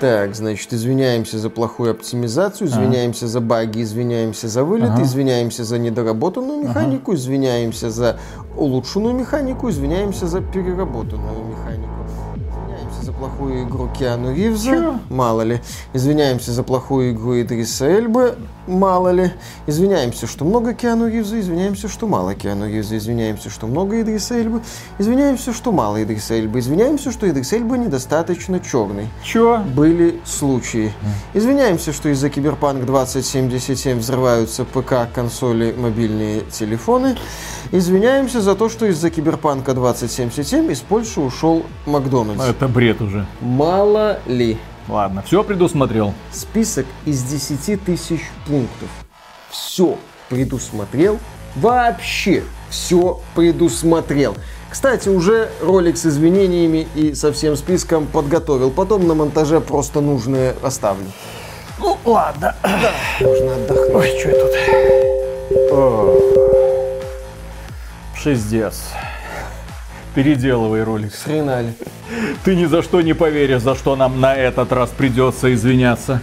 Так, значит, извиняемся за плохую оптимизацию, извиняемся за баги, извиняемся за вылет, Ага. извиняемся за недоработанную механику, извиняемся за улучшенную механику, извиняемся за переработанную механику. Плохую игру Киану Ривза, Чё? мало ли. Извиняемся за плохую игру Идриса Эльбы, мало ли. Извиняемся, что много Киану Ривза, извиняемся, что мало Киану Ривза, извиняемся, что много Идриса Эльбы, извиняемся, что мало Идриса Эльбы, извиняемся, что Идрис Эльба недостаточно черный Чё? были случаи. Извиняемся, что из-за Киберпанк 2077 взрываются ПК, консоли, мобильные телефоны. Извиняемся за то, что из-за Киберпанка 2077 из Польши ушел Макдональдс. Это бред уже. Мало ли. Ладно, все предусмотрел. Список из 10 тысяч пунктов. Все предусмотрел. Вообще все предусмотрел. Кстати, уже ролик с извинениями и со всем списком подготовил. Потом на монтаже просто нужное оставлю. Ну, ладно. Нужно отдохнуть. Ой, что тут? О. Пиздец. Переделывай ролик. Схренали. Ты ни за что не поверишь, за что нам на этот раз придется извиняться.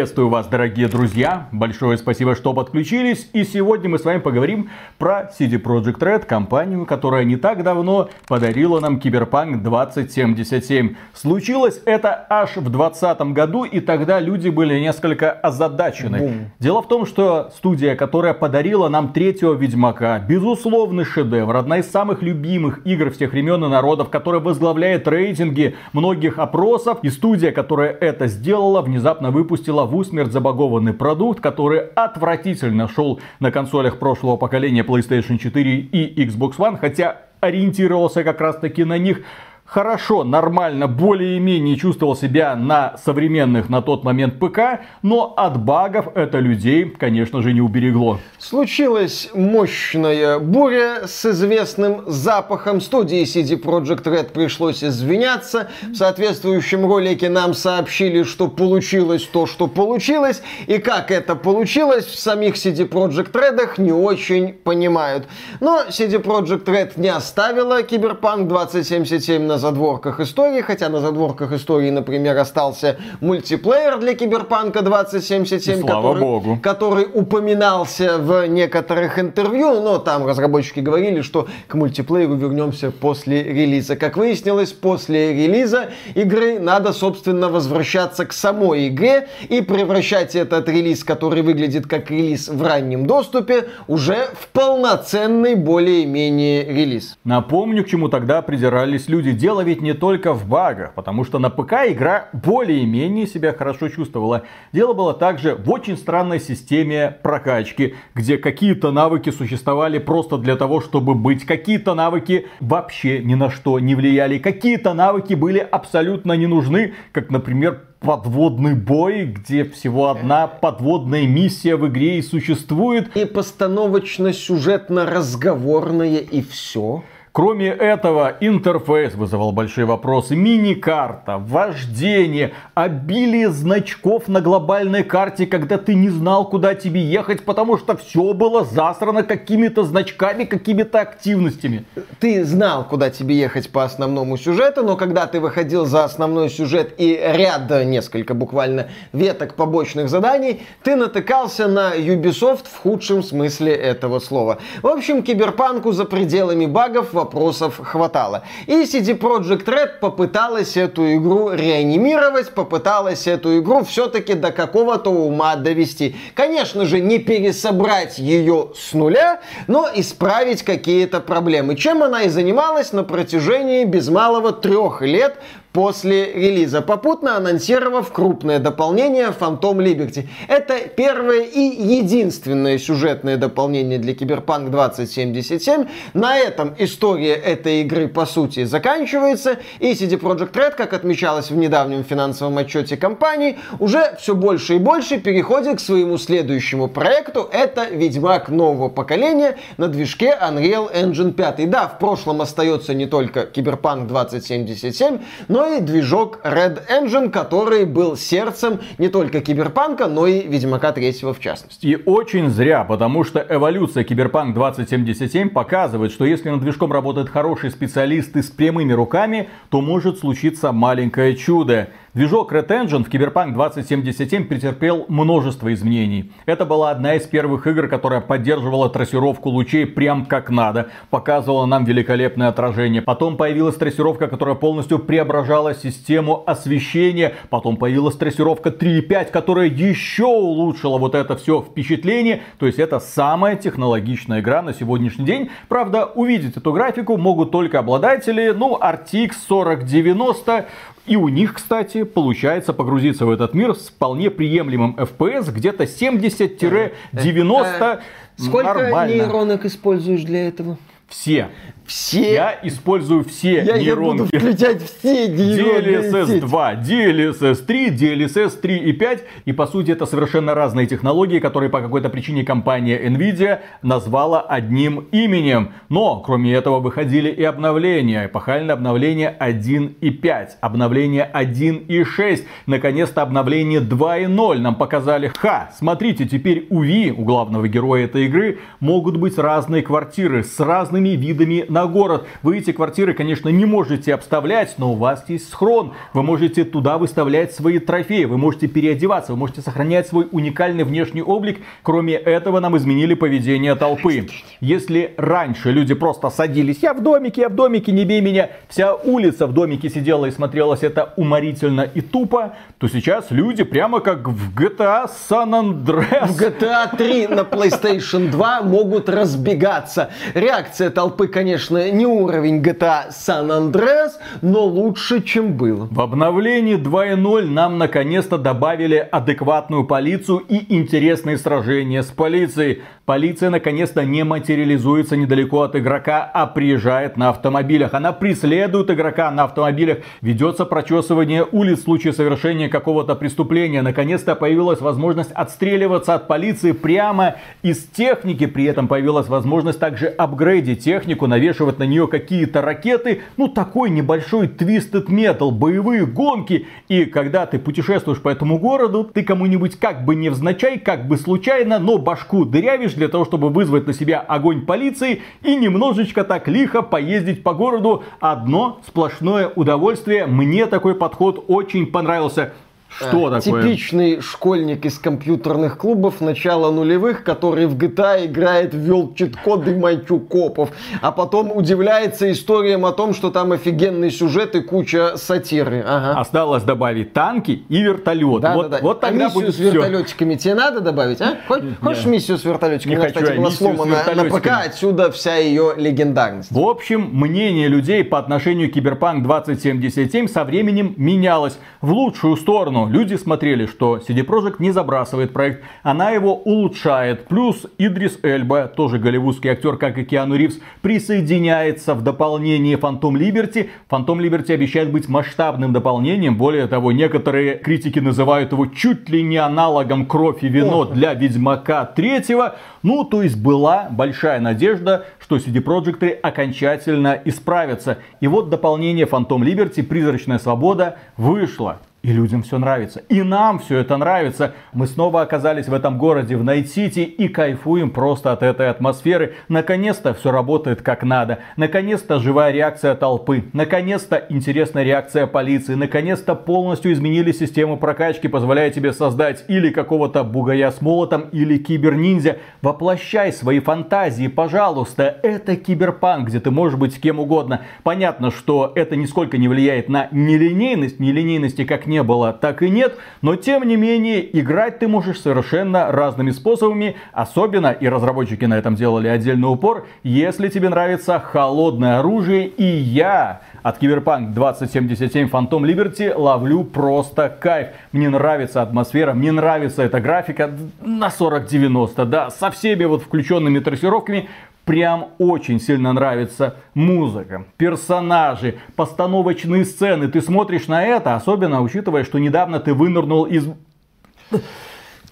Приветствую вас, дорогие друзья. Большое спасибо, что подключились. И сегодня мы с вами поговорим про CD Projekt Red, компанию, которая не так давно подарила нам Киберпанк 2077. Случилось это аж в 2020 году, и тогда люди были несколько озадачены. Бум. Дело в том, что студия, которая подарила нам третьего Ведьмака, безусловный шедевр, одна из самых любимых игр всех времен и народов, которая возглавляет рейтинги многих опросов, и студия, которая это сделала, внезапно выпустила в усмерть забагованный продукт, который отвратительно шел на консолях прошлого поколения PlayStation 4 и Xbox One, хотя ориентировался как раз таки на них хорошо, нормально, более-менее чувствовал себя на современных на тот момент ПК, но от багов это людей, конечно же, не уберегло. Случилась мощная буря с известным запахом. Студии CD Projekt Red пришлось извиняться. В соответствующем ролике нам сообщили, что получилось то, что получилось. И как это получилось, в самих CD Projekt Red не очень понимают. Но CD Projekt Red не оставила Киберпанк 2077 на задворках истории, хотя на задворках истории, например, остался мультиплеер для Киберпанка 2077, И слава который, богу. который упоминался в некоторых интервью, но там разработчики говорили, что к мультиплееру вернемся после релиза. Как выяснилось, после релиза игры надо, собственно, возвращаться к самой игре и превращать этот релиз, который выглядит как релиз в раннем доступе, уже в полноценный более-менее релиз. Напомню, к чему тогда придирались люди. Дело ведь не только в багах, потому что на ПК игра более-менее себя хорошо чувствовала. Дело было также в очень странной системе прокачки, где какие-то навыки существовали просто для того, чтобы быть. Какие-то навыки вообще ни на что не влияли. Какие-то навыки были абсолютно не нужны, как, например, подводный бой, где всего одна подводная миссия в игре и существует. И постановочно-сюжетно-разговорное, и все. Кроме этого, интерфейс вызывал большие вопросы. Мини-карта, вождение, обилие значков на глобальной карте, когда ты не знал, куда тебе ехать, потому что все было засрано какими-то значками, какими-то активностями. Ты знал, куда тебе ехать по основному сюжету, но когда ты выходил за основной сюжет и ряд, несколько буквально, веток побочных заданий, ты натыкался на Ubisoft в худшем смысле этого слова. В общем, киберпанку за пределами багов вопросов хватало. И CD Projekt Red попыталась эту игру реанимировать, попыталась эту игру все-таки до какого-то ума довести. Конечно же, не пересобрать ее с нуля, но исправить какие-то проблемы. Чем она и занималась на протяжении без малого трех лет после релиза, попутно анонсировав крупное дополнение Phantom Liberty. Это первое и единственное сюжетное дополнение для Киберпанк 2077. На этом история этой игры по сути заканчивается, и CD Projekt Red, как отмечалось в недавнем финансовом отчете компании, уже все больше и больше переходит к своему следующему проекту. Это Ведьмак нового поколения на движке Unreal Engine 5. Да, в прошлом остается не только Киберпанк 2077, но но и движок Red Engine, который был сердцем не только Киберпанка, но и Ведьмака 3 в частности. И очень зря, потому что эволюция Киберпанк 2077 показывает, что если над движком работают хорошие специалисты с прямыми руками, то может случиться маленькое чудо. Движок Red Engine в Cyberpunk 2077 претерпел множество изменений. Это была одна из первых игр, которая поддерживала трассировку лучей прям как надо, показывала нам великолепное отражение. Потом появилась трассировка, которая полностью преображала систему освещения. Потом появилась трассировка 3.5, которая еще улучшила вот это все впечатление. То есть это самая технологичная игра на сегодняшний день. Правда, увидеть эту графику могут только обладатели, ну, RTX 4090, и у них, кстати, получается погрузиться в этот мир с вполне приемлемым FPS, где-то 70-90. Э, сколько нормально. нейронок используешь для этого? Все. Все? Я использую все я, нейронки. Я буду включать все. DLSS 2, DLSS 3, DLSS 3 и 5. И по сути это совершенно разные технологии, которые по какой-то причине компания Nvidia назвала одним именем. Но кроме этого выходили и обновления. Эпохальное обновление 1 и 5. Обновление 1 и 6. Наконец-то обновление 2 и 0 нам показали. Ха, смотрите, теперь у Ви, у главного героя этой игры, могут быть разные квартиры с разными видами на на город. Вы эти квартиры, конечно, не можете обставлять, но у вас есть схрон. Вы можете туда выставлять свои трофеи, вы можете переодеваться, вы можете сохранять свой уникальный внешний облик. Кроме этого, нам изменили поведение толпы. Если раньше люди просто садились, я в домике, я в домике, не бей меня, вся улица в домике сидела и смотрелась это уморительно и тупо, то сейчас люди прямо как в GTA San Andreas. В GTA 3 на PlayStation 2 могут разбегаться. Реакция толпы, конечно, конечно, не уровень GTA San Andreas, но лучше, чем было. В обновлении 2.0 нам наконец-то добавили адекватную полицию и интересные сражения с полицией. Полиция наконец-то не материализуется недалеко от игрока, а приезжает на автомобилях. Она преследует игрока на автомобилях. Ведется прочесывание улиц в случае совершения какого-то преступления. Наконец-то появилась возможность отстреливаться от полиции прямо из техники. При этом появилась возможность также апгрейдить технику, навешивать на нее какие-то ракеты. Ну, такой небольшой Twisted Metal, боевые гонки. И когда ты путешествуешь по этому городу, ты кому-нибудь как бы невзначай, как бы случайно, но башку дырявишь для того, чтобы вызвать на себя огонь полиции и немножечко так лихо поездить по городу. Одно сплошное удовольствие. Мне такой подход очень понравился. Что а, такое? Типичный школьник из компьютерных клубов начала нулевых, который в GTA играет, ввел чит-коды копов, а потом удивляется историям о том, что там офигенный сюжет и куча сатиры. Ага. Осталось добавить танки и вертолет. Да, вот, да, да. вот тогда а миссию будет с вертолетиками все. тебе надо добавить, а? Хочешь, хочешь миссию с вертолетиками? Не Она, хочу, кстати, была сломана на ПК, отсюда вся ее легендарность. В общем, мнение людей по отношению к Киберпанк 2077 со временем менялось в лучшую сторону сторону. Люди смотрели, что CD Projekt не забрасывает проект, она его улучшает. Плюс Идрис Эльба, тоже голливудский актер, как и Киану Ривз, присоединяется в дополнение Phantom Liberty. Phantom Liberty обещает быть масштабным дополнением. Более того, некоторые критики называют его чуть ли не аналогом кровь и вино для Ведьмака третьего. Ну, то есть была большая надежда, что CD Projekt окончательно исправятся. И вот дополнение Phantom Liberty, Призрачная свобода, вышло. И людям все нравится. И нам все это нравится. Мы снова оказались в этом городе, в Найт-Сити, и кайфуем просто от этой атмосферы. Наконец-то все работает как надо. Наконец-то живая реакция толпы. Наконец-то интересная реакция полиции. Наконец-то полностью изменили систему прокачки, позволяя тебе создать или какого-то бугая с молотом, или киберниндзя. Воплощай свои фантазии, пожалуйста. Это киберпанк, где ты можешь быть кем угодно. Понятно, что это нисколько не влияет на нелинейность, нелинейности как не было, так и нет. Но тем не менее, играть ты можешь совершенно разными способами. Особенно, и разработчики на этом делали отдельный упор, если тебе нравится холодное оружие. И я от Cyberpunk 2077 Phantom Liberty ловлю просто кайф. Мне нравится атмосфера, мне нравится эта графика на 4090, да, со всеми вот включенными трассировками прям очень сильно нравится музыка, персонажи, постановочные сцены. Ты смотришь на это, особенно учитывая, что недавно ты вынырнул из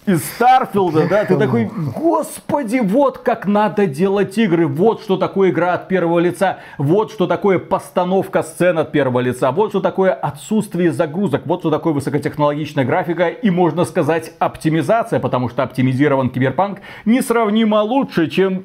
из Старфилда, да, ты такой, господи, вот как надо делать игры, вот что такое игра от первого лица, вот что такое постановка сцен от первого лица, вот что такое отсутствие загрузок, вот что такое высокотехнологичная графика и, можно сказать, оптимизация, потому что оптимизирован киберпанк несравнимо лучше, чем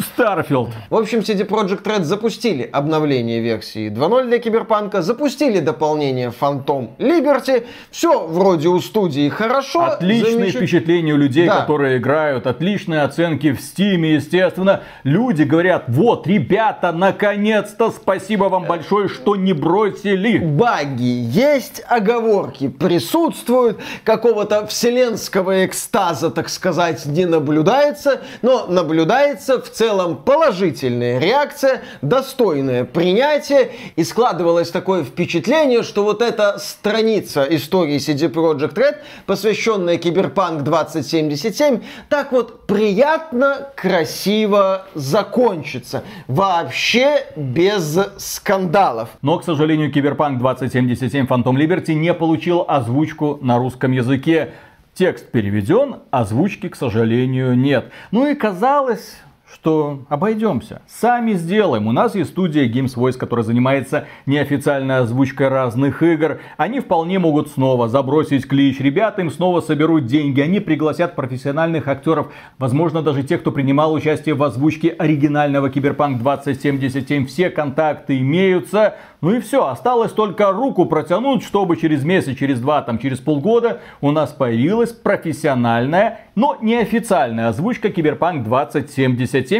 Starfield. В общем, CD Projekt Red запустили обновление версии 2.0 для Киберпанка, запустили дополнение Phantom Liberty. Все вроде у студии хорошо. Отличные замеч... впечатления у людей, да. которые играют, отличные оценки в Стиме, естественно. Люди говорят, вот, ребята, наконец-то, спасибо вам большое, что не бросили. Баги есть, оговорки присутствуют, какого-то вселенского экстаза, так сказать, не наблюдается, но наблюдается в целом положительная реакция, достойное принятие, и складывалось такое впечатление, что вот эта страница истории CD Projekt Red, посвященная Киберпанк 2077, так вот приятно, красиво закончится. Вообще без скандалов. Но, к сожалению, Киберпанк 2077 Phantom Liberty не получил озвучку на русском языке. Текст переведен, озвучки, к сожалению, нет. Ну и казалось, что обойдемся. Сами сделаем. У нас есть студия Games Voice, которая занимается неофициальной озвучкой разных игр. Они вполне могут снова забросить клич. Ребята им снова соберут деньги. Они пригласят профессиональных актеров. Возможно, даже тех, кто принимал участие в озвучке оригинального Киберпанк 2077. Все контакты имеются. Ну и все, осталось только руку протянуть, чтобы через месяц, через два, там, через полгода у нас появилась профессиональная, но неофициальная озвучка Киберпанк 2077,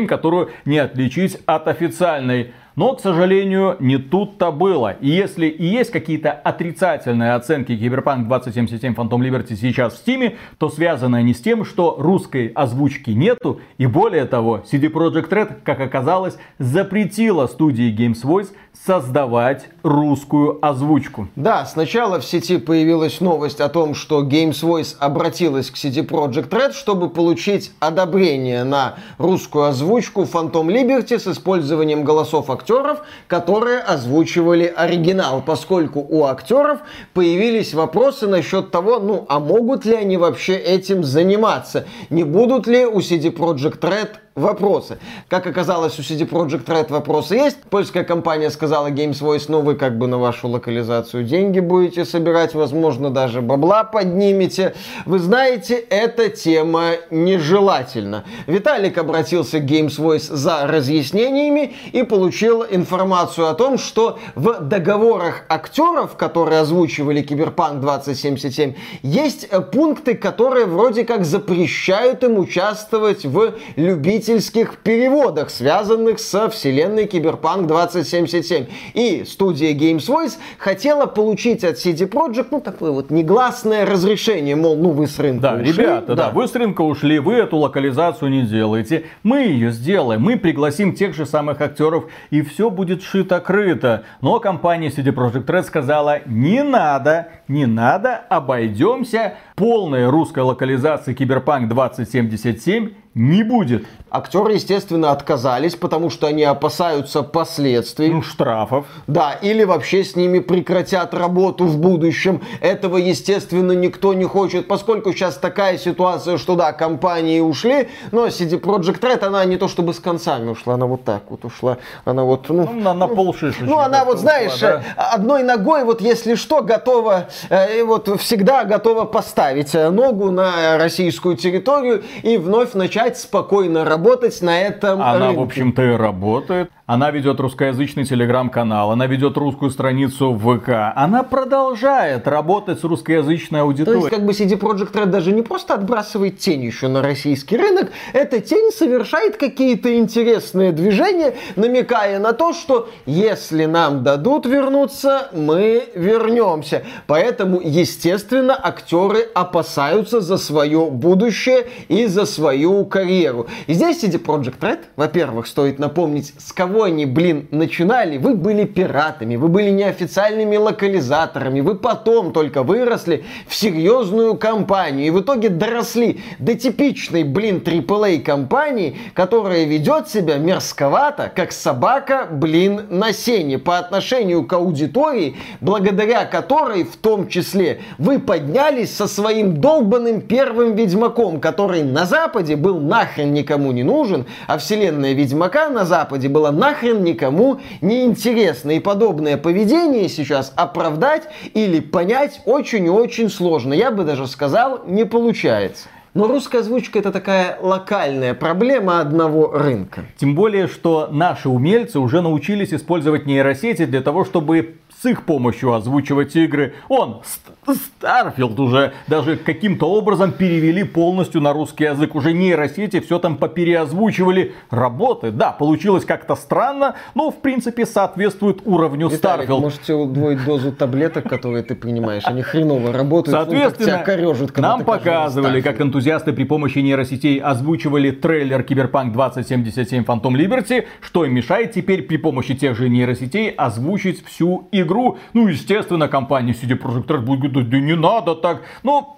которую не отличить от официальной. Но, к сожалению, не тут-то было. И если и есть какие-то отрицательные оценки Cyberpunk 2077 Phantom Liberty сейчас в Steam, то связаны они с тем, что русской озвучки нету. И более того, CD Projekt Red, как оказалось, запретила студии Games Voice создавать русскую озвучку. Да, сначала в сети появилась новость о том, что Games Voice обратилась к CD Projekt Red, чтобы получить одобрение на русскую озвучку Phantom Liberty с использованием голосов актеров, которые озвучивали оригинал, поскольку у актеров появились вопросы насчет того, ну, а могут ли они вообще этим заниматься? Не будут ли у CD Projekt Red вопросы. Как оказалось, у CD Projekt Red вопросы есть. Польская компания сказала Games Voice, ну вы как бы на вашу локализацию деньги будете собирать, возможно, даже бабла поднимете. Вы знаете, эта тема нежелательна. Виталик обратился к Games Voice за разъяснениями и получил информацию о том, что в договорах актеров, которые озвучивали Киберпанк 2077, есть пункты, которые вроде как запрещают им участвовать в любительских любительских переводах, связанных со вселенной Киберпанк 2077. И студия Games Voice хотела получить от CD Projekt, ну, такое вот негласное разрешение, мол, ну, вы с рынка да, ушли. Ребята, да. да, вы с рынка ушли, вы эту локализацию не делаете, мы ее сделаем, мы пригласим тех же самых актеров, и все будет шито-крыто. Но компания CD Projekt Red сказала, не надо, не надо, обойдемся полной русской локализации Киберпанк 2077 не будет. Актеры, естественно, отказались, потому что они опасаются последствий. Ну, штрафов. Да, или вообще с ними прекратят работу в будущем. Этого, естественно, никто не хочет, поскольку сейчас такая ситуация, что да, компании ушли, но CD Projekt Red, она не то чтобы с концами ушла, она вот так вот ушла. Она вот, ну... ну на, на полшишечки. Ну, она вот, знаешь, да? одной ногой, вот если что, готова, э, вот всегда готова поставить ногу на российскую территорию и вновь начать начать спокойно работать на этом Она, рынке. в общем-то, и работает. Она ведет русскоязычный телеграм-канал, она ведет русскую страницу в ВК. Она продолжает работать с русскоязычной аудиторией. То есть, как бы CD Projekt Red даже не просто отбрасывает тень еще на российский рынок, эта тень совершает какие-то интересные движения, намекая на то, что если нам дадут вернуться, мы вернемся. Поэтому, естественно, актеры опасаются за свое будущее и за свою карьеру. И здесь CD Projekt Red, во-первых, стоит напомнить, с кого кого они, блин, начинали, вы были пиратами, вы были неофициальными локализаторами, вы потом только выросли в серьезную компанию и в итоге доросли до типичной, блин, AAA компании, которая ведет себя мерзковато, как собака, блин, на сене по отношению к аудитории, благодаря которой в том числе вы поднялись со своим долбанным первым Ведьмаком, который на Западе был нахрен никому не нужен, а вселенная Ведьмака на Западе была нахрен никому не интересна. И подобное поведение сейчас оправдать или понять очень и очень сложно. Я бы даже сказал, не получается. Но русская озвучка это такая локальная проблема одного рынка. Тем более, что наши умельцы уже научились использовать нейросети для того, чтобы с их помощью озвучивать игры. Он, Starfield уже даже каким-то образом перевели полностью на русский язык. Уже нейросети все там попереозвучивали. Работает. Да, получилось как-то странно, но в принципе соответствует уровню Виталик, Starfield. можете удвоить дозу таблеток, которые ты принимаешь. Они хреново работают. Соответственно, ну, корежит, нам показывали, как энтузиасты при помощи нейросетей озвучивали трейлер Киберпанк 2077 Phantom Liberty, что им мешает теперь при помощи тех же нейросетей озвучить всю игру. Ну, естественно, компания CD Projekt Red будет говорить, да не надо так. Ну,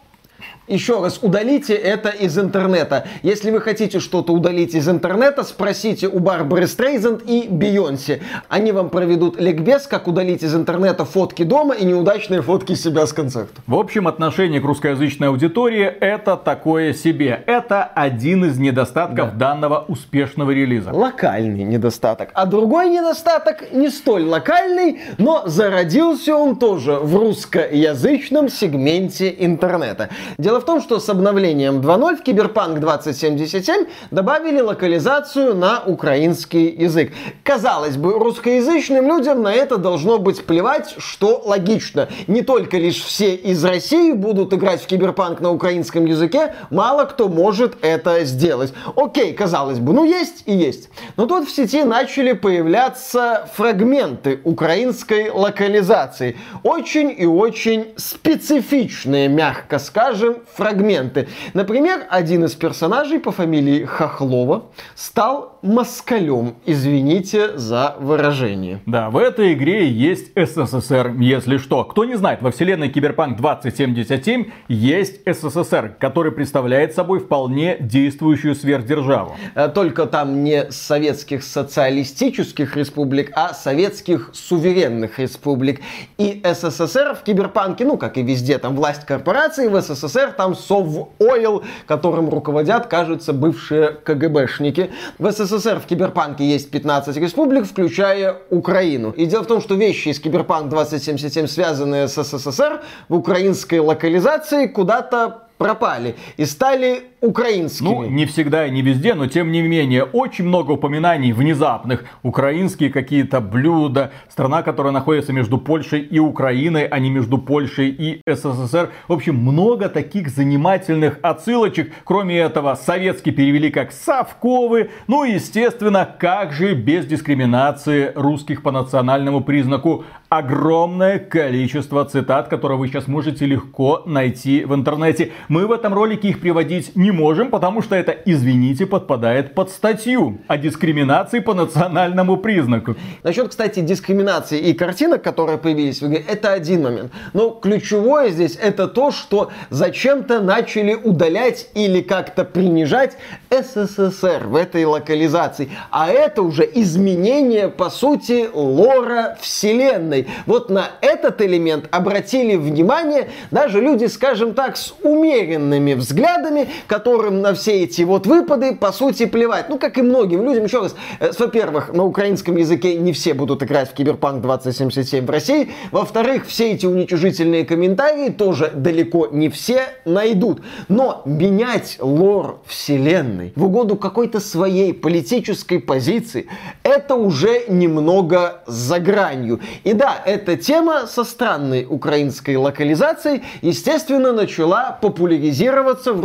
Еще раз, удалите это из интернета. Если вы хотите что-то удалить из интернета, спросите у Барбары Стрейзенд и Бейонсе. Они вам проведут ликбез, как удалить из интернета фотки дома и неудачные фотки себя с концерта. В общем, отношение к русскоязычной аудитории это такое себе. Это один из недостатков данного успешного релиза. Локальный недостаток. А другой недостаток не столь локальный, но зародился он тоже в русскоязычном сегменте интернета. Дело в том, что с обновлением 2.0 в Киберпанк 2077 добавили локализацию на украинский язык. Казалось бы, русскоязычным людям на это должно быть плевать, что логично. Не только лишь все из России будут играть в Киберпанк на украинском языке, мало кто может это сделать. Окей, казалось бы, ну есть и есть. Но тут в сети начали появляться фрагменты украинской локализации. Очень и очень специфичные, мягко скажем, фрагменты. Например, один из персонажей по фамилии Хохлова стал москалем. Извините за выражение. Да, в этой игре есть СССР, если что. Кто не знает, во вселенной Киберпанк 2077 есть СССР, который представляет собой вполне действующую сверхдержаву. Э, Только там не советских социалистических республик, а советских суверенных республик. И СССР в Киберпанке, ну как и везде, там власть корпораций, в СССР там Совойл, которым руководят, кажется, бывшие КГБшники. В СССР в Киберпанке есть 15 республик, включая Украину. И дело в том, что вещи из Киберпанк 2077, связанные с СССР, в украинской локализации куда-то пропали и стали украинскими. Ну, не всегда и не везде, но тем не менее, очень много упоминаний внезапных. Украинские какие-то блюда, страна, которая находится между Польшей и Украиной, а не между Польшей и СССР. В общем, много таких занимательных отсылочек. Кроме этого, советский перевели как Совковы. Ну и, естественно, как же без дискриминации русских по национальному признаку. Огромное количество цитат, которые вы сейчас можете легко найти в интернете. Мы в этом ролике их приводить не можем, потому что это, извините, подпадает под статью о дискриминации по национальному признаку. Насчет, кстати, дискриминации и картинок, которые появились в игре, это один момент. Но ключевое здесь это то, что зачем-то начали удалять или как-то принижать СССР в этой локализации. А это уже изменение, по сути, лора вселенной. Вот на этот элемент обратили внимание даже люди, скажем так, с умеренными взглядами, которым на все эти вот выпады, по сути, плевать. Ну, как и многим людям, еще раз, э, во-первых, на украинском языке не все будут играть в Киберпанк 2077 в России. Во-вторых, все эти уничижительные комментарии тоже далеко не все найдут. Но менять лор вселенной в угоду какой-то своей политической позиции, это уже немного за гранью. И да, эта тема со странной украинской локализацией, естественно, начала популяризироваться в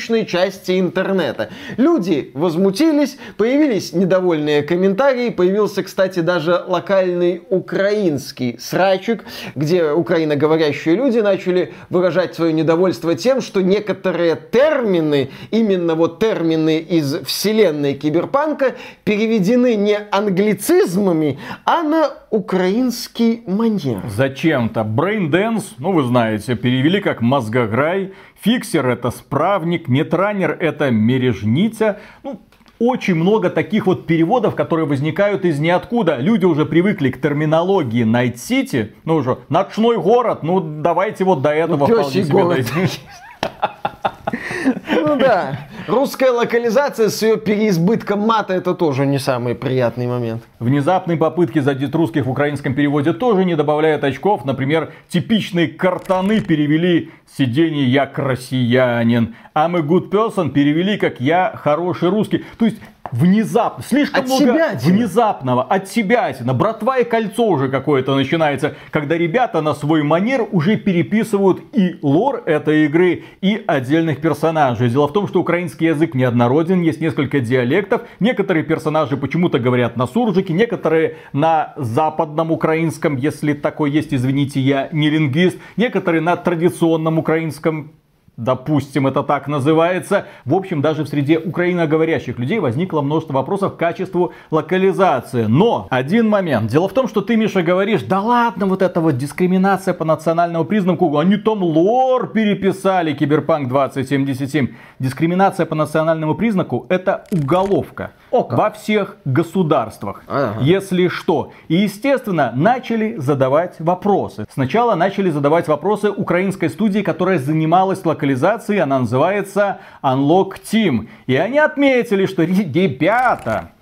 русскоязычной части интернета. Люди возмутились, появились недовольные комментарии, появился, кстати, даже локальный украинский срачик, где украиноговорящие люди начали выражать свое недовольство тем, что некоторые термины, именно вот термины из вселенной киберпанка, переведены не англицизмами, а на украинский манер. Зачем-то. Braindance, ну вы знаете, перевели как мозгограй, фиксер это справник, нетранер это мережница. Ну, очень много таких вот переводов, которые возникают из ниоткуда. Люди уже привыкли к терминологии Night City. Ну уже, ночной город, ну давайте вот до этого ну, вполне себе город. Ну да. Русская локализация с ее переизбытком мата это тоже не самый приятный момент. Внезапные попытки задеть русских в украинском переводе тоже не добавляют очков. Например, типичные картаны перевели сиденье «Я россиянин», «I'm a good person» перевели как «Я хороший русский». То есть внезапно, слишком от много себя внезапного, от себя, братва и кольцо уже какое-то начинается, когда ребята на свой манер уже переписывают и лор этой игры, и отдельных персонажей. Дело в том, что украинский язык неоднороден, есть несколько диалектов, некоторые персонажи почему-то говорят на суржике, некоторые на западном украинском, если такой есть, извините, я не лингвист, некоторые на традиционном украинском, допустим, это так называется. В общем, даже в среде украиноговорящих людей возникло множество вопросов к качеству локализации. Но один момент. Дело в том, что ты, Миша, говоришь, да ладно, вот эта вот дискриминация по национальному признаку, они там лор переписали, Киберпанк 2077. Дискриминация по национальному признаку это уголовка. О, во всех государствах. Ага. Если что. И, естественно, начали задавать вопросы. Сначала начали задавать вопросы украинской студии, которая занималась локализацией. Она называется Unlock Team. И они отметили, что, ребята,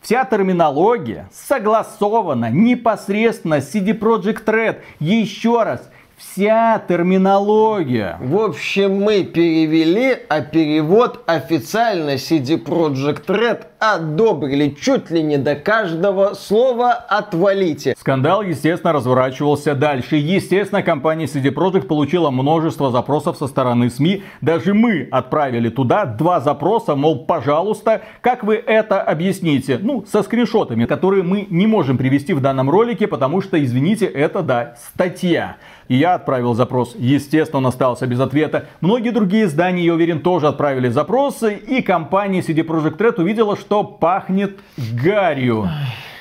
Вся терминология согласована непосредственно с CD Projekt Red. Еще раз, вся терминология. В общем, мы перевели, а перевод официально CD Projekt Red одобрили чуть ли не до каждого слова «отвалите». Скандал, естественно, разворачивался дальше. Естественно, компания CD Projekt получила множество запросов со стороны СМИ. Даже мы отправили туда два запроса, мол, пожалуйста, как вы это объясните? Ну, со скриншотами, которые мы не можем привести в данном ролике, потому что, извините, это, да, статья. И я отправил запрос. Естественно, он остался без ответа. Многие другие издания, я уверен, тоже отправили запросы. И компания CD Projekt Red увидела, что пахнет гарью.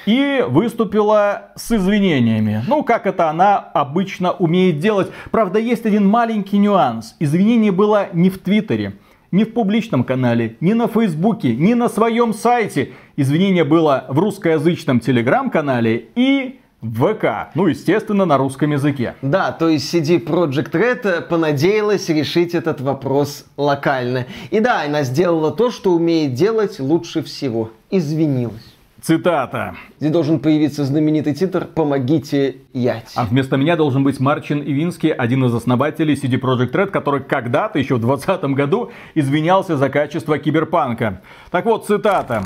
И выступила с извинениями. Ну, как это она обычно умеет делать. Правда, есть один маленький нюанс. Извинение было не в Твиттере ни в публичном канале, ни на Фейсбуке, ни на своем сайте. Извинение было в русскоязычном телеграм-канале и ВК. Ну, естественно, на русском языке. Да, то есть CD Project Red понадеялась решить этот вопрос локально. И да, она сделала то, что умеет делать лучше всего. Извинилась. Цитата. Здесь должен появиться знаменитый титр «Помогите Ять». А вместо меня должен быть Марчин Ивинский, один из основателей CD Projekt Red, который когда-то, еще в 2020 году, извинялся за качество киберпанка. Так вот, цитата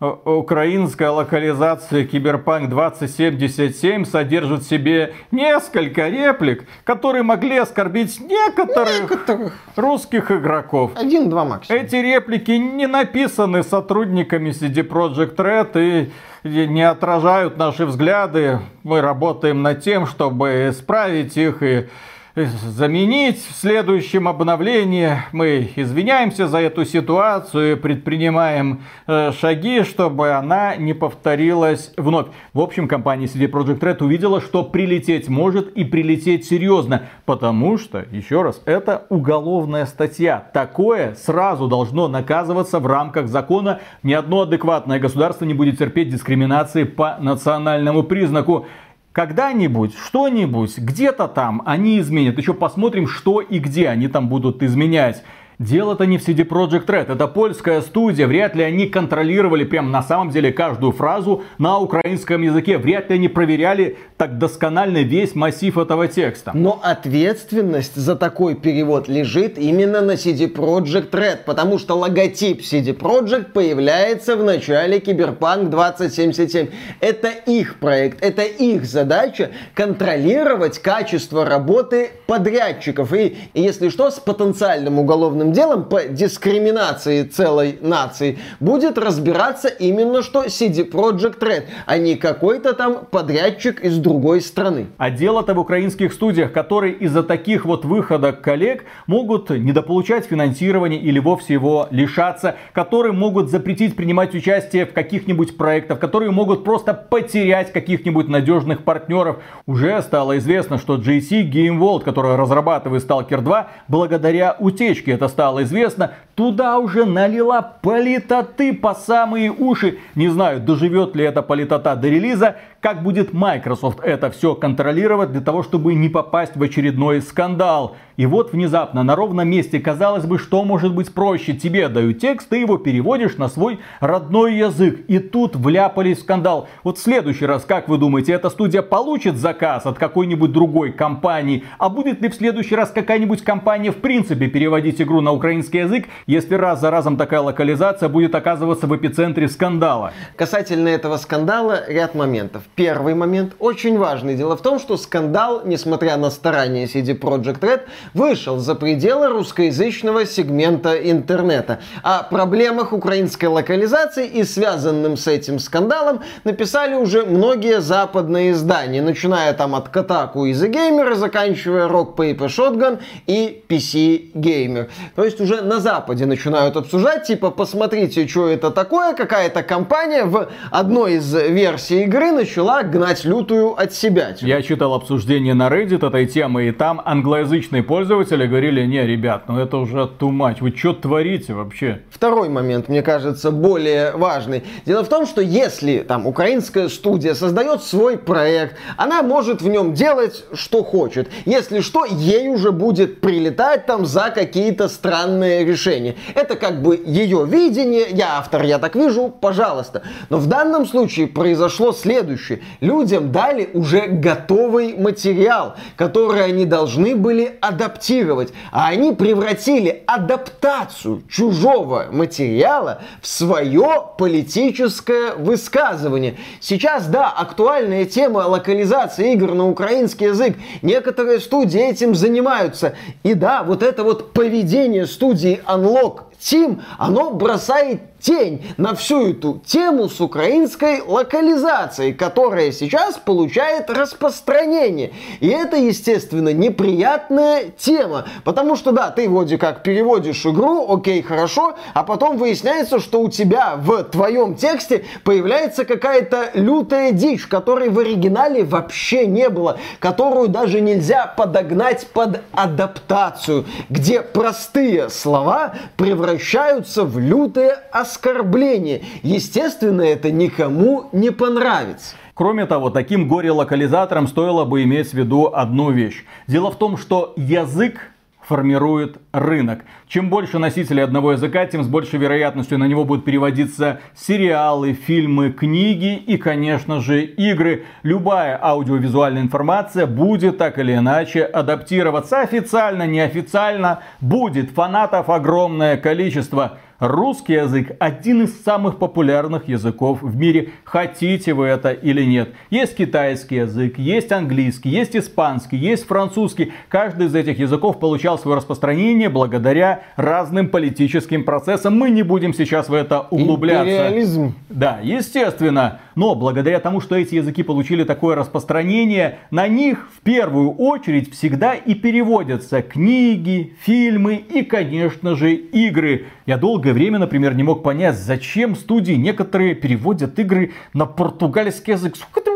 украинская локализация Киберпанк 2077 содержит в себе несколько реплик, которые могли оскорбить некоторых, некоторых. русских игроков. Один-два максимум. Эти реплики не написаны сотрудниками CD Projekt Red и не отражают наши взгляды. Мы работаем над тем, чтобы исправить их и заменить в следующем обновлении. Мы извиняемся за эту ситуацию и предпринимаем э, шаги, чтобы она не повторилась вновь. В общем, компания CD Projekt Red увидела, что прилететь может и прилететь серьезно, потому что, еще раз, это уголовная статья. Такое сразу должно наказываться в рамках закона. Ни одно адекватное государство не будет терпеть дискриминации по национальному признаку. Когда-нибудь, что-нибудь, где-то там они изменят. Еще посмотрим, что и где они там будут изменять. Дело-то не в CD Projekt Red, это польская студия, вряд ли они контролировали прям на самом деле каждую фразу на украинском языке, вряд ли они проверяли так досконально весь массив этого текста. Но ответственность за такой перевод лежит именно на CD Projekt Red, потому что логотип CD Projekt появляется в начале Киберпанк 2077. Это их проект, это их задача контролировать качество работы подрядчиков. И если что, с потенциальным уголовным делом по дискриминации целой нации будет разбираться именно что CD Project Red, а не какой-то там подрядчик из другой страны. А дело-то в украинских студиях, которые из-за таких вот выходок коллег могут недополучать финансирование или вовсе его лишаться, которые могут запретить принимать участие в каких-нибудь проектах, которые могут просто потерять каких-нибудь надежных партнеров. Уже стало известно, что JC Game World, которая разрабатывает Stalker 2, благодаря утечке, это стало известно, туда уже налила политоты по самые уши. Не знаю, доживет ли эта политота до релиза, как будет Microsoft это все контролировать для того, чтобы не попасть в очередной скандал. И вот внезапно на ровном месте, казалось бы, что может быть проще. Тебе дают текст, ты его переводишь на свой родной язык. И тут вляпались в скандал. Вот в следующий раз, как вы думаете, эта студия получит заказ от какой-нибудь другой компании? А будет ли в следующий раз какая-нибудь компания в принципе переводить игру на украинский язык, если раз за разом такая локализация будет оказываться в эпицентре скандала? Касательно этого скандала ряд моментов. Первый момент очень важный. Дело в том, что скандал, несмотря на старания CD Projekt Red, вышел за пределы русскоязычного сегмента интернета. О проблемах украинской локализации и связанным с этим скандалом написали уже многие западные издания, начиная там от Kotaku и The Gamer, заканчивая Rock Paper Shotgun и PC Gamer. То есть уже на Западе начинают обсуждать, типа, посмотрите, что это такое, какая-то компания в одной из версий игры начала гнать лютую от себя. Я читал обсуждение на Reddit этой темы, и там англоязычные пользователи говорили, не, ребят, ну это уже much, вы что творите вообще? Второй момент, мне кажется, более важный. Дело в том, что если там украинская студия создает свой проект, она может в нем делать, что хочет. Если что, ей уже будет прилетать там за какие-то странные решения. Это как бы ее видение, я автор, я так вижу, пожалуйста. Но в данном случае произошло следующее. Людям дали уже готовый материал, который они должны были адаптировать. А они превратили адаптацию чужого материала в свое политическое высказывание. Сейчас, да, актуальная тема локализации игр на украинский язык. Некоторые студии этим занимаются. И да, вот это вот поведение студии Unlock Team, оно бросает тень на всю эту тему с украинской локализацией, которая сейчас получает распространение. И это, естественно, неприятная тема, потому что, да, ты вроде как переводишь игру, окей, хорошо, а потом выясняется, что у тебя в твоем тексте появляется какая-то лютая дичь, которой в оригинале вообще не было, которую даже нельзя подогнать под адаптацию, где простые слова превращаются в лютые оскорбление. Естественно, это никому не понравится. Кроме того, таким горе-локализаторам стоило бы иметь в виду одну вещь. Дело в том, что язык формирует рынок. Чем больше носителей одного языка, тем с большей вероятностью на него будут переводиться сериалы, фильмы, книги и, конечно же, игры. Любая аудиовизуальная информация будет так или иначе адаптироваться официально, неофициально. Будет фанатов огромное количество. Русский язык один из самых популярных языков в мире. Хотите вы это или нет. Есть китайский язык, есть английский, есть испанский, есть французский. Каждый из этих языков получал свое распространение благодаря разным политическим процессам. Мы не будем сейчас в это углубляться. Империализм. Да, естественно. Но благодаря тому, что эти языки получили такое распространение, на них в первую очередь всегда и переводятся книги, фильмы и, конечно же, игры. Я долгое время, например, не мог понять, зачем студии некоторые переводят игры на португальский язык. Сколько ты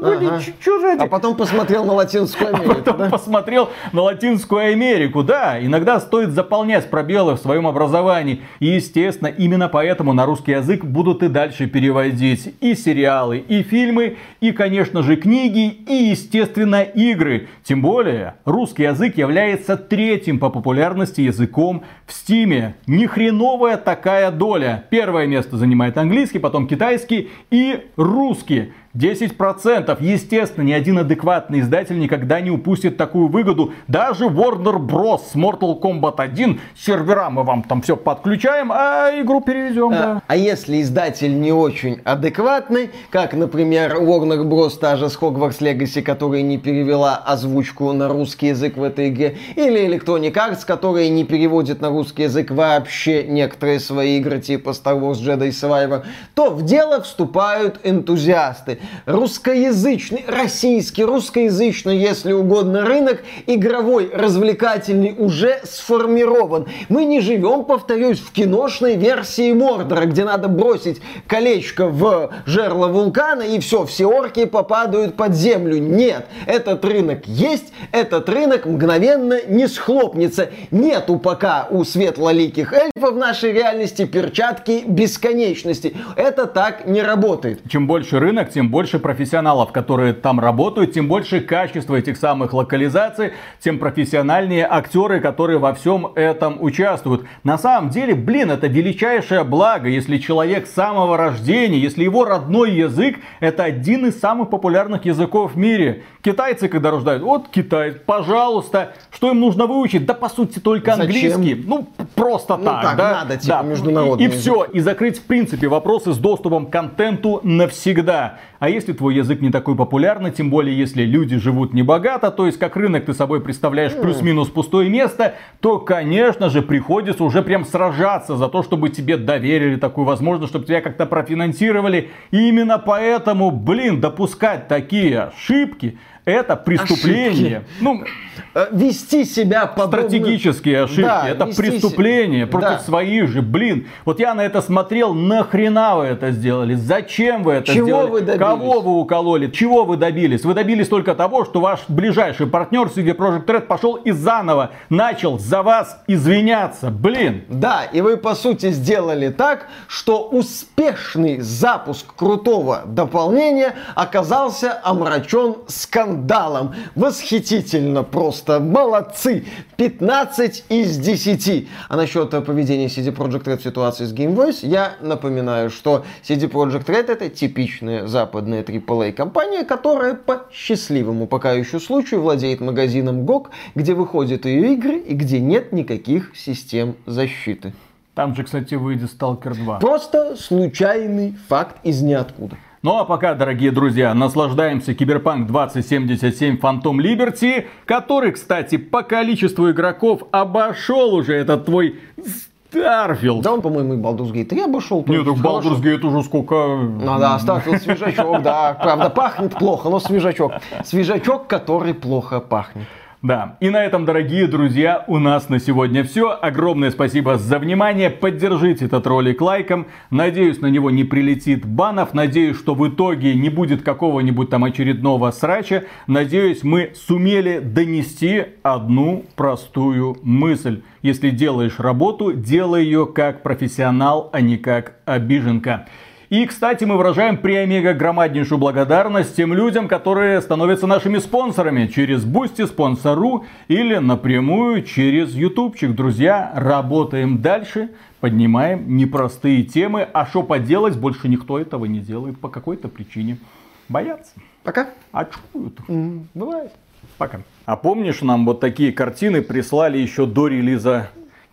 блин, Ага. что же это? А потом посмотрел на Латинскую Америку. Потом да? посмотрел на Латинскую Америку. Да, иногда стоит заполнять пробелы в своем образовании. И, естественно, именно поэтому на русский язык будут и дальше переводить и сериалы, и фильмы, и, конечно же, книги, и, естественно, игры. Тем более, русский язык является третьим по популярности языком в Стиме. Ни хреновая такая доля. Первое место занимает английский, потом китайский и русский. 10%. Естественно, ни один адекватный издатель никогда не упустит такую выгоду. Даже Warner Bros. с Mortal Kombat 1 сервера мы вам там все подключаем, а игру перевезем. А, да. а если издатель не очень адекватный, как, например, Warner Bros. та же с Hogwarts Legacy, которая не перевела озвучку на русский язык в этой игре, или Electronic Arts, которая не переводит на русский язык вообще некоторые свои игры, типа Star Wars Jedi Survivor, то в дело вступают энтузиасты. Русскоязычный, российский, русскоязычный, если угодно, рынок игровой, развлекательный уже сформирован. Мы не живем, повторюсь, в киношной версии Мордора, где надо бросить колечко в жерло вулкана и все, все орки попадают под землю. Нет, этот рынок есть, этот рынок мгновенно не схлопнется. Нету пока у светлоликих эльфов нашей реальности перчатки бесконечности. Это так не работает. Чем больше рынок, тем больше профессионалов, которые там работают, тем больше качества этих самых локализаций, тем профессиональнее актеры, которые во всем этом участвуют. На самом деле, блин, это величайшее благо, если человек с самого рождения, если его родной язык, это один из самых популярных языков в мире. Китайцы, когда рождают, вот Китай, пожалуйста, что им нужно выучить? Да, по сути, только Зачем? английский. Ну, просто Ну, так, так да? надо, типа, Да. международный И язык. все, и закрыть в принципе вопросы с доступом к контенту навсегда. А если твой язык не такой популярный, тем более если люди живут небогато, то есть как рынок ты собой представляешь плюс-минус пустое место, то, конечно же, приходится уже прям сражаться за то, чтобы тебе доверили такую возможность, чтобы тебя как-то профинансировали. И именно поэтому, блин, допускать такие ошибки, это преступление. Ну, Э, Вести себя подобно... стратегические ошибки. Да, это преступление против Да. своих же. Блин, вот я на это смотрел, нахрена вы это сделали? Зачем вы это Чего сделали? вы добились? Кого вы укололи? Чего вы добились? Вы добились только того, что ваш ближайший партнер CD Projekt Red пошел и заново начал за вас извиняться. Блин. Да, и вы по сути сделали так, что успешный запуск крутого дополнения оказался омрачен скандалом. Восхитительно просто, молодцы. 15 из 10. А насчет поведения CD Projekt Red в ситуации с Game Voice, я напоминаю, что CD Projekt Red это типичная западная AAA компания, которая по счастливому пока еще случаю владеет магазином GOG, где выходят ее игры и где нет никаких систем защиты. Там же, кстати, выйдет Stalker 2. Просто случайный факт из ниоткуда. Ну а пока, дорогие друзья, наслаждаемся Киберпанк 2077 Phantom Liberty, который, кстати, по количеству игроков обошел уже этот твой Starfield. Да он, по-моему, и Baldur's Gate 3 обошел. Нет, так. Baldur's Gate уже сколько... Ну да, Starfield свежачок, да. Правда, пахнет плохо, но свежачок. Свежачок, который плохо пахнет. Да, и на этом, дорогие друзья, у нас на сегодня все. Огромное спасибо за внимание. Поддержите этот ролик лайком. Надеюсь, на него не прилетит банов. Надеюсь, что в итоге не будет какого-нибудь там очередного срача. Надеюсь, мы сумели донести одну простую мысль. Если делаешь работу, делай ее как профессионал, а не как обиженка. И, кстати, мы выражаем преомега громаднейшую благодарность тем людям, которые становятся нашими спонсорами через Boosty, Sponsr или напрямую через Ютубчик. Друзья, работаем дальше, поднимаем непростые темы. А что поделать, больше никто этого не делает по какой-то причине. Боятся, Пока. очкуют. М, Бывает. Пока. А помнишь, нам вот такие картины прислали еще до релиза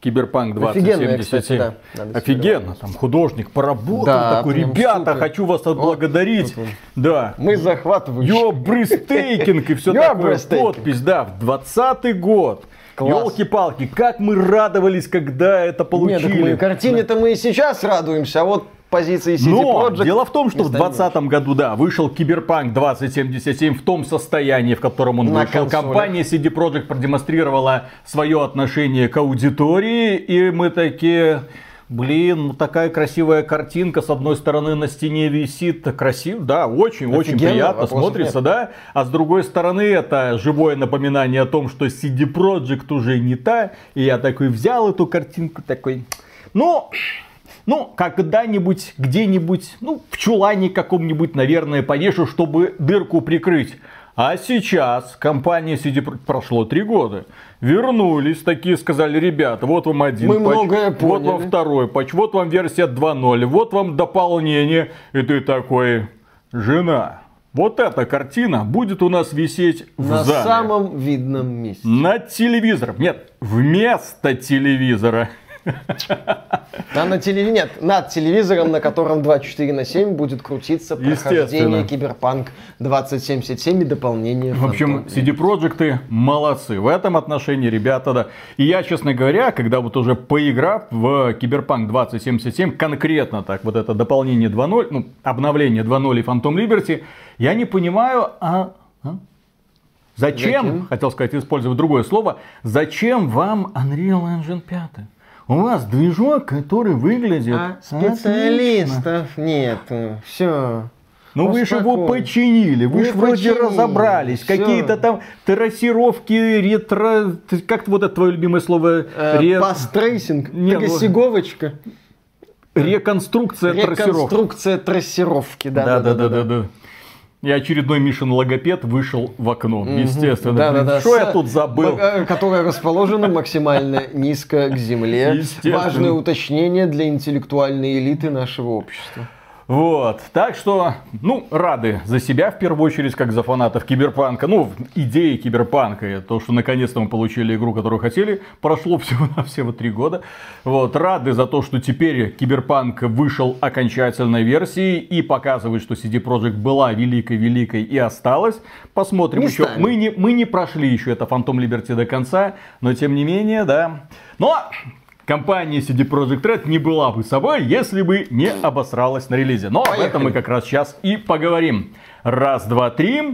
Киберпанк Офигенные, 2077. кстати, да. Офигенно, там художник поработал Да, такой, ребята, супер. хочу вас отблагодарить. вот. Да. Мы захватывающие. You're breathtaking и все такое. Подпись, да, в 20 год. Елки-палки, как мы радовались, когда это Нет, получили. так мы картине-то мы и сейчас радуемся, а вот позиции CD Но Projekt дело в том, что в не станем 2020 году, да, вышел Киберпанк 2077 в том состоянии, в котором он На вышел. консолях. Компания CD Projekt продемонстрировала свое отношение к аудитории, и мы такие... блин, ну такая красивая картинка, с одной стороны на стене висит, красиво, да, очень-очень приятно смотрится, нет. да, а с другой стороны это живое напоминание о том, что CD Projekt уже не та, и я такой взял эту картинку, такой, ну, ну, когда-нибудь, где-нибудь, ну, в чулане каком-нибудь, наверное, повешу, чтобы дырку прикрыть. А сейчас компания CD прошло три года. Вернулись такие, сказали, ребята, вот вам один Мы патч, многое поняли. вот вам второй патч, вот вам версия 2.0, вот вам дополнение. И ты такой, жена, вот эта картина будет у нас висеть в На зале. самом видном месте. Над телевизором. Нет, вместо телевизора. Да, на телевизоре, нет, над телевизором, на котором 24 на 7 будет крутиться прохождение Киберпанк 2077 и дополнение. В общем, CD Projekt молодцы. В этом отношении ребята, да. И я, честно говоря, когда вот уже поиграв в Киберпанк 2077, конкретно так, вот это дополнение 2.0, ну, обновление 2.0 и Phantom Liberty, я не понимаю, а, а? Зачем, зачем, хотел сказать, использовать другое слово, зачем вам Unreal Engine 5? У вас движок, который выглядит А специалистов отлично. нет. Все. Ну вы же его починили, вы же вроде разобрались. Какие-то там трассировки, ретро... Как вот это твое любимое слово? Э, Ре... Path tracing, трассировочка. Реконструкция, Реконструкция трассировки, да. Да, да, да, да. И очередной Мишин логопед вышел в окно, естественно. Да, да, да. Что я тут забыл? Э, которое расположено максимально низко к земле. Важное уточнение для интеллектуальной элиты нашего общества. Вот, так что, ну, рады за себя в первую очередь, как за фанатов Киберпанка, ну, идеи Киберпанка, то, что наконец-то мы получили игру, которую хотели, прошло всего-навсего три года. Вот, рады за то, что теперь Киберпанк вышел окончательной версией и показывает, что CD Projekt была великой-великой и осталась. Посмотрим не еще. Мы не, мы не прошли еще это Phantom Liberty до конца, но тем не менее, да. Но компания CD Projekt Red не была бы собой, если бы не обосралась на релизе. Но Поехали. об этом мы как раз сейчас и поговорим. Раз, два, три.